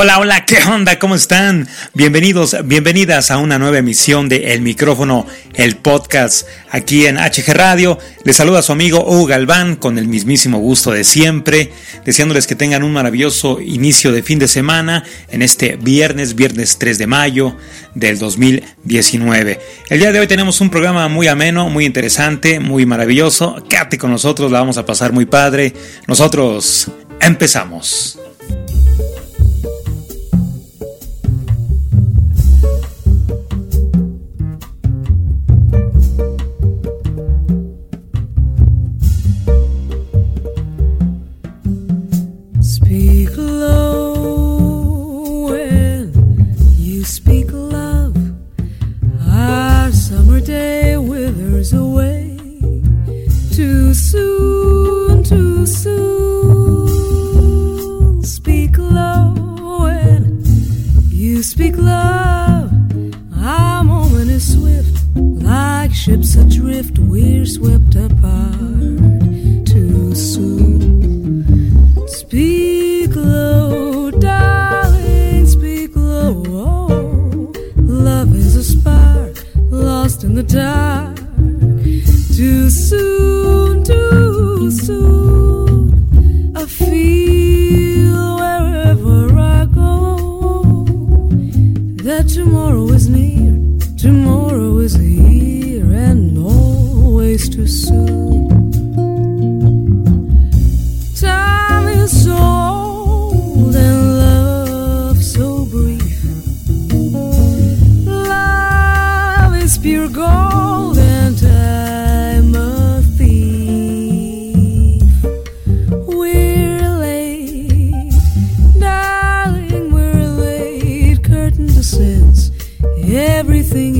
Hola, hola, ¿qué onda? ¿Cómo están? Bienvenidos, bienvenidas a una nueva emisión de El Micrófono, el podcast aquí en HG Radio. Les saluda su amigo Hugo Galván con el mismísimo gusto de siempre, deseándoles que tengan un maravilloso inicio de fin de semana en este viernes, viernes 3 de mayo del 2019. El día de hoy tenemos un programa muy ameno, muy interesante, muy maravilloso. Quédate con nosotros, la vamos a pasar muy padre. Nosotros empezamos. die everything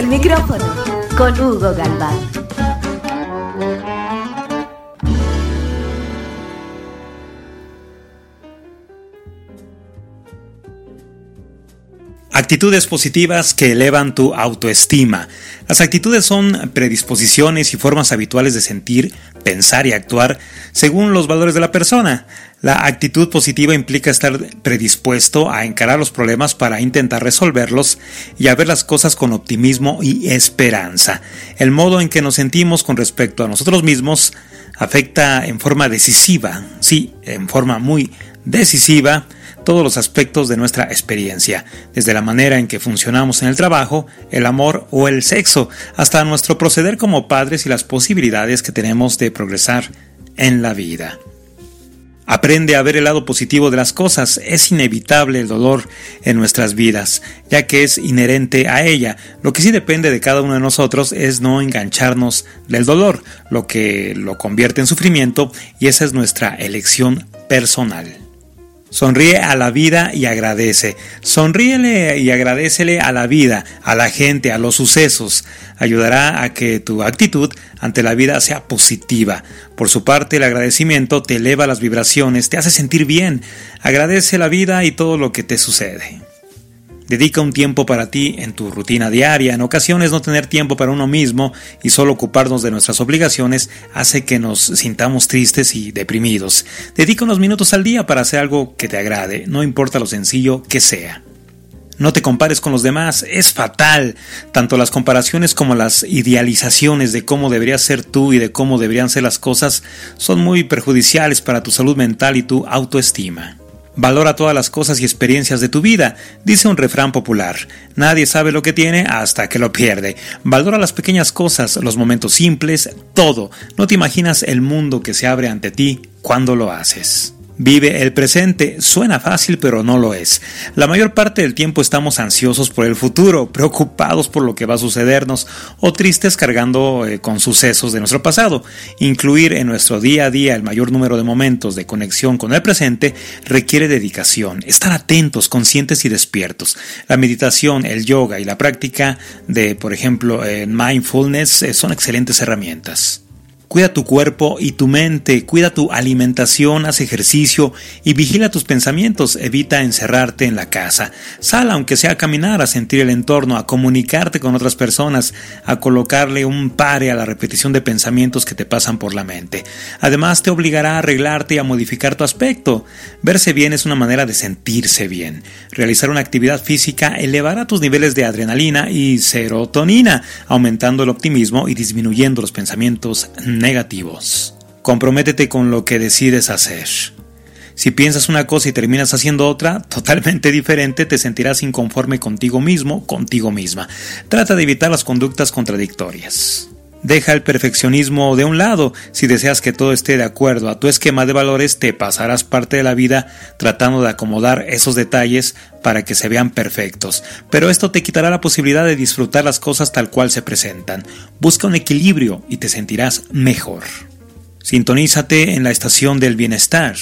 el micrófono con Hugo Galván. Actitudes positivas que elevan tu autoestima. Las actitudes son predisposiciones y formas habituales de sentir, pensar y actuar según los valores de la persona. La actitud positiva implica estar predispuesto a encarar los problemas para intentar resolverlos y a ver las cosas con optimismo y esperanza. El modo en que nos sentimos con respecto a nosotros mismos afecta en forma decisiva, sí, en forma muy decisiva, todos los aspectos de nuestra experiencia, desde la manera en que funcionamos en el trabajo, el amor o el sexo, hasta nuestro proceder como padres y las posibilidades que tenemos de progresar en la vida. Aprende a ver el lado positivo de las cosas. Es inevitable el dolor en nuestras vidas, ya que es inherente a ella. Lo que sí depende de cada uno de nosotros es no engancharnos del dolor, lo que lo convierte en sufrimiento y esa es nuestra elección personal. Sonríe a la vida y agradece. Sonríele y agradecele a la vida, a la gente, a los sucesos. Ayudará a que tu actitud ante la vida sea positiva. Por su parte, el agradecimiento te eleva las vibraciones, te hace sentir bien. Agradece la vida y todo lo que te sucede. Dedica un tiempo para ti en tu rutina diaria. En ocasiones no tener tiempo para uno mismo y solo ocuparnos de nuestras obligaciones hace que nos sintamos tristes y deprimidos. Dedica unos minutos al día para hacer algo que te agrade, no importa lo sencillo que sea. No te compares con los demás, es fatal. Tanto las comparaciones como las idealizaciones de cómo deberías ser tú y de cómo deberían ser las cosas son muy perjudiciales para tu salud mental y tu autoestima. Valora todas las cosas y experiencias de tu vida, dice un refrán popular. Nadie sabe lo que tiene hasta que lo pierde. Valora las pequeñas cosas, los momentos simples, todo. No te imaginas el mundo que se abre ante ti cuando lo haces. Vive el presente. Suena fácil, pero no lo es. La mayor parte del tiempo estamos ansiosos por el futuro, preocupados por lo que va a sucedernos o tristes cargando eh, con sucesos de nuestro pasado. Incluir en nuestro día a día el mayor número de momentos de conexión con el presente requiere dedicación, estar atentos, conscientes y despiertos. La meditación, el yoga y la práctica de, por ejemplo, eh, mindfulness eh, son excelentes herramientas. Cuida tu cuerpo y tu mente, cuida tu alimentación, haz ejercicio y vigila tus pensamientos, evita encerrarte en la casa. Sal aunque sea a caminar, a sentir el entorno, a comunicarte con otras personas, a colocarle un pare a la repetición de pensamientos que te pasan por la mente. Además te obligará a arreglarte y a modificar tu aspecto. Verse bien es una manera de sentirse bien. Realizar una actividad física elevará tus niveles de adrenalina y serotonina, aumentando el optimismo y disminuyendo los pensamientos negativos. Comprométete con lo que decides hacer. Si piensas una cosa y terminas haciendo otra totalmente diferente, te sentirás inconforme contigo mismo, contigo misma. Trata de evitar las conductas contradictorias. Deja el perfeccionismo de un lado. Si deseas que todo esté de acuerdo a tu esquema de valores, te pasarás parte de la vida tratando de acomodar esos detalles para que se vean perfectos. Pero esto te quitará la posibilidad de disfrutar las cosas tal cual se presentan. Busca un equilibrio y te sentirás mejor. Sintonízate en la estación del bienestar.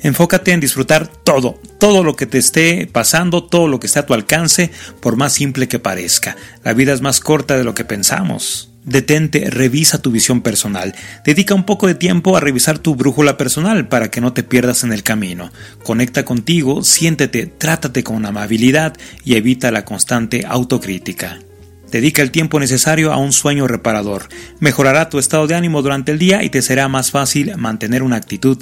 Enfócate en disfrutar todo, todo lo que te esté pasando, todo lo que esté a tu alcance, por más simple que parezca. La vida es más corta de lo que pensamos. Detente, revisa tu visión personal. Dedica un poco de tiempo a revisar tu brújula personal para que no te pierdas en el camino. Conecta contigo, siéntete, trátate con amabilidad y evita la constante autocrítica. Dedica el tiempo necesario a un sueño reparador. Mejorará tu estado de ánimo durante el día y te será más fácil mantener una actitud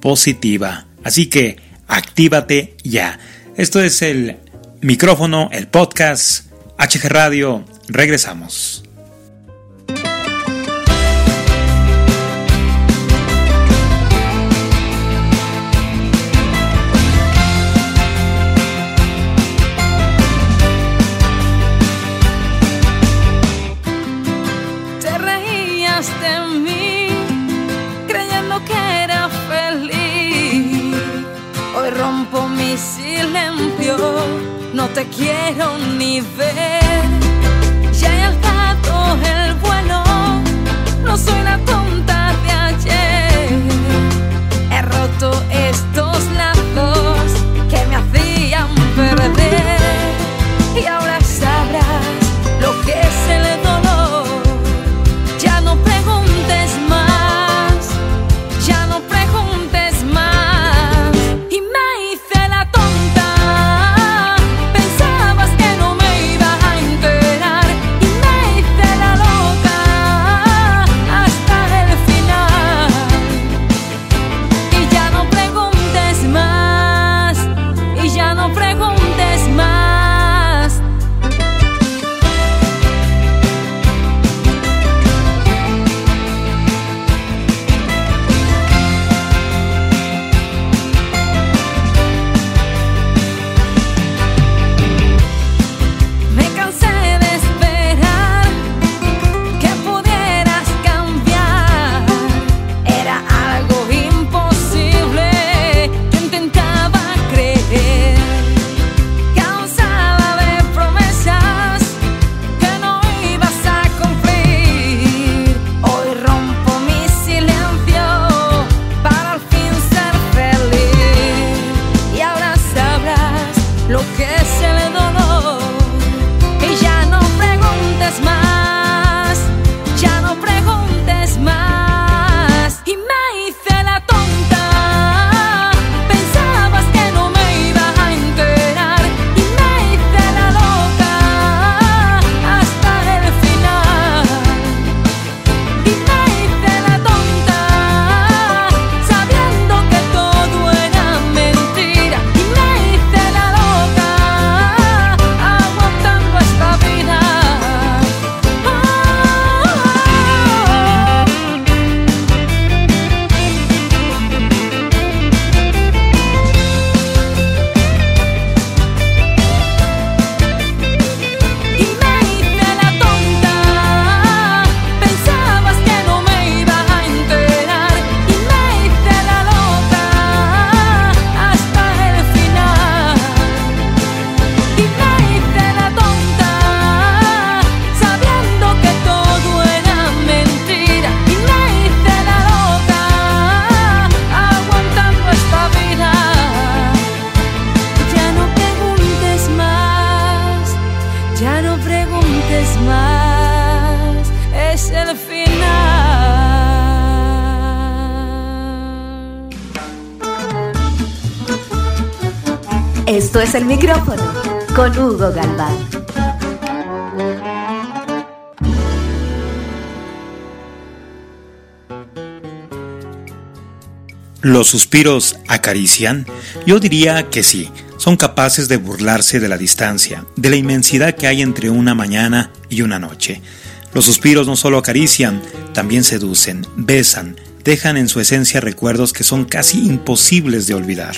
positiva. Así que, actívate ya. Esto es el micrófono, el podcast, HG Radio. Regresamos. Te quiero ni ver. Ya he alzado el vuelo, no soy la tonta de ayer. He roto estos El micrófono con Hugo Galván. ¿Los suspiros acarician? Yo diría que sí, son capaces de burlarse de la distancia, de la inmensidad que hay entre una mañana y una noche. Los suspiros no solo acarician, también seducen, besan, dejan en su esencia recuerdos que son casi imposibles de olvidar.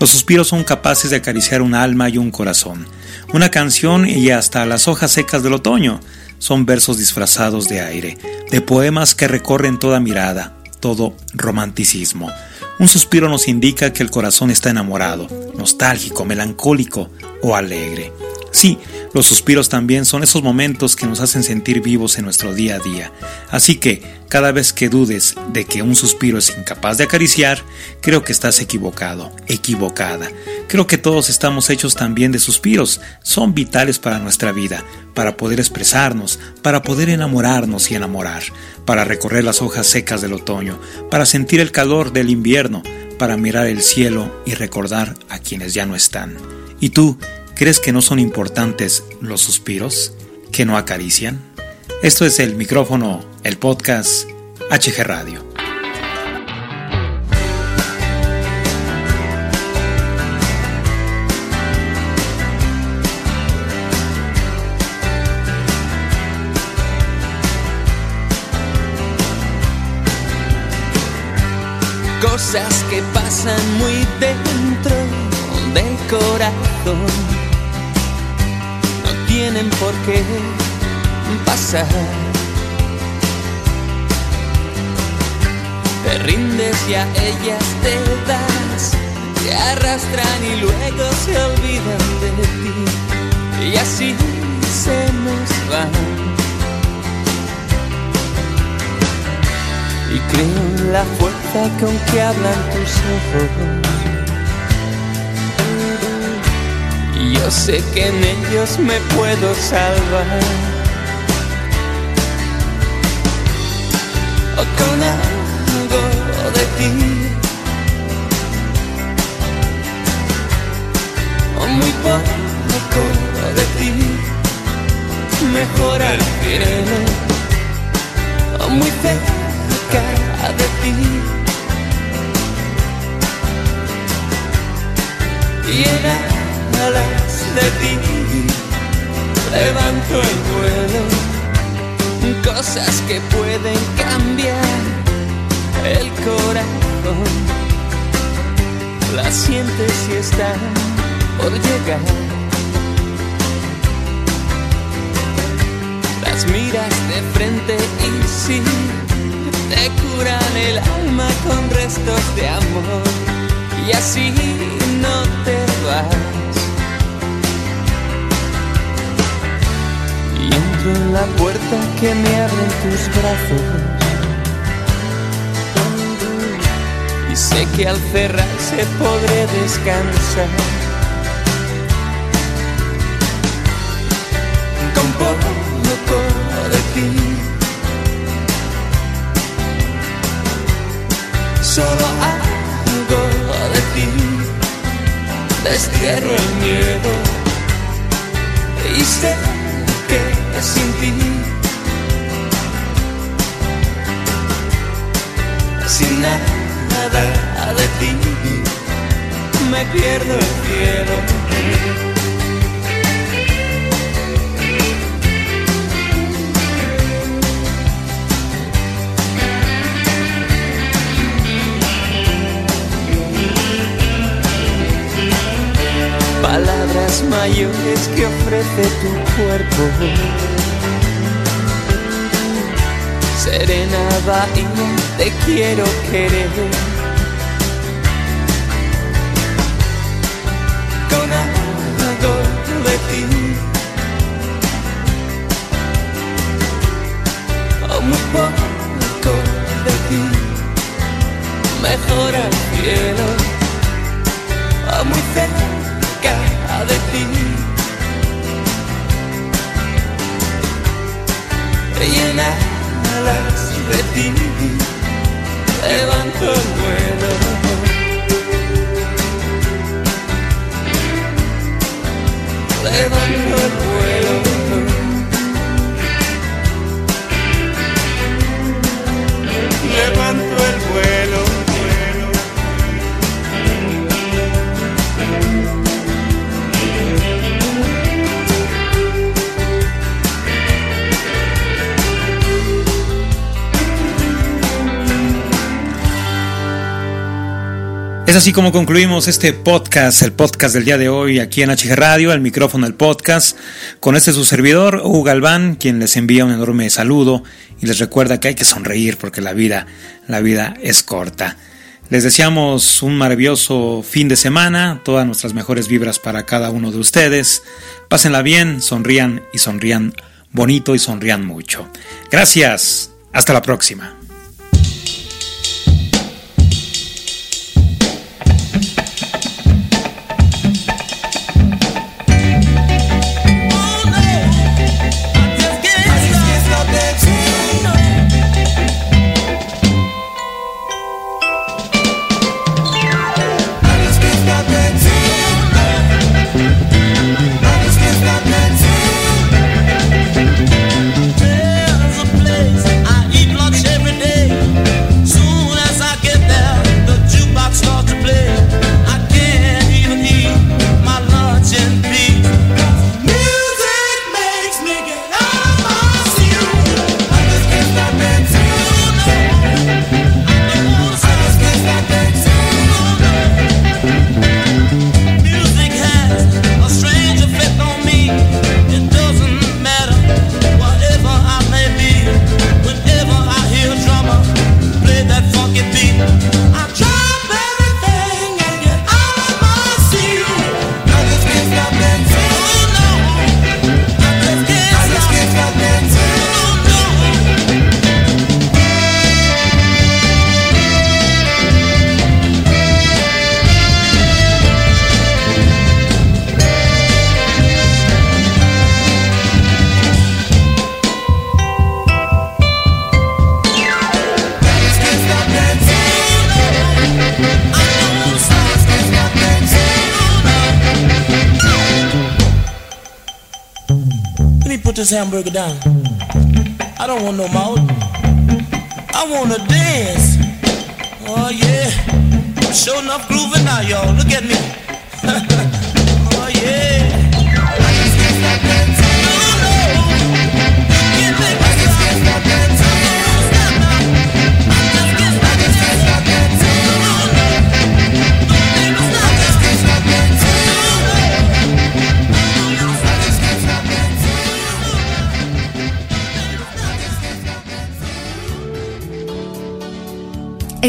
Los suspiros son capaces de acariciar un alma y un corazón, una canción y hasta las hojas secas del otoño. Son versos disfrazados de aire, de poemas que recorren toda mirada, todo romanticismo. Un suspiro nos indica que el corazón está enamorado, nostálgico, melancólico o alegre. Sí, los suspiros también son esos momentos que nos hacen sentir vivos en nuestro día a día. Así que, cada vez que dudes de que un suspiro es incapaz de acariciar, creo que estás equivocado, equivocada. Creo que todos estamos hechos también de suspiros, son vitales para nuestra vida, para poder expresarnos, para poder enamorarnos y enamorar, para recorrer las hojas secas del otoño, para sentir el calor del invierno, para mirar el cielo y recordar a quienes ya no están. ¿Y tú, crees que no son importantes los suspiros? que no acarician? Esto es el micrófono, el podcast HG Radio. cosas que pasan muy dentro del corazón tienen por qué pasar. Te rindes y a ellas te das, te arrastran y luego se olvidan de ti y así se nos van. y creo en la fuerza con que hablan tus ojos. Yo sé que en ellos me puedo salvar. O con algo de ti. O muy poco de ti. Mejor al cielo. O muy cerca de ti. Y alas de ti levanto el vuelo. Cosas que pueden cambiar el corazón. Las sientes y están por llegar. Las miras de frente y sí te curan el alma con restos de amor y así no te vas. La puerta que me abren tus brazos. Y sé que al cerrarse podré descansar. Con poco de ti. solo algo de ti. Destierro el miedo y sé sin ti, sin nada de ti, me pierdo el cielo. palabras mayores que ofrece tu cuerpo. Serena bahía, te quiero querer. Con algo de ti. O muy poco de ti. Mejor al cielo. O muy cerca de ti. Y en alas de Es así como concluimos este podcast, el podcast del día de hoy aquí en HG Radio, el micrófono del podcast, con este su servidor, Hugo Galván, quien les envía un enorme saludo y les recuerda que hay que sonreír porque la vida, la vida es corta. Les deseamos un maravilloso fin de semana, todas nuestras mejores vibras para cada uno de ustedes. Pásenla bien, sonrían y sonrían bonito y sonrían mucho. Gracias, hasta la próxima. This hamburger down. I don't want no mouth. I wanna dance. Oh yeah. I'm Show enough grooving now, y'all. Look at me.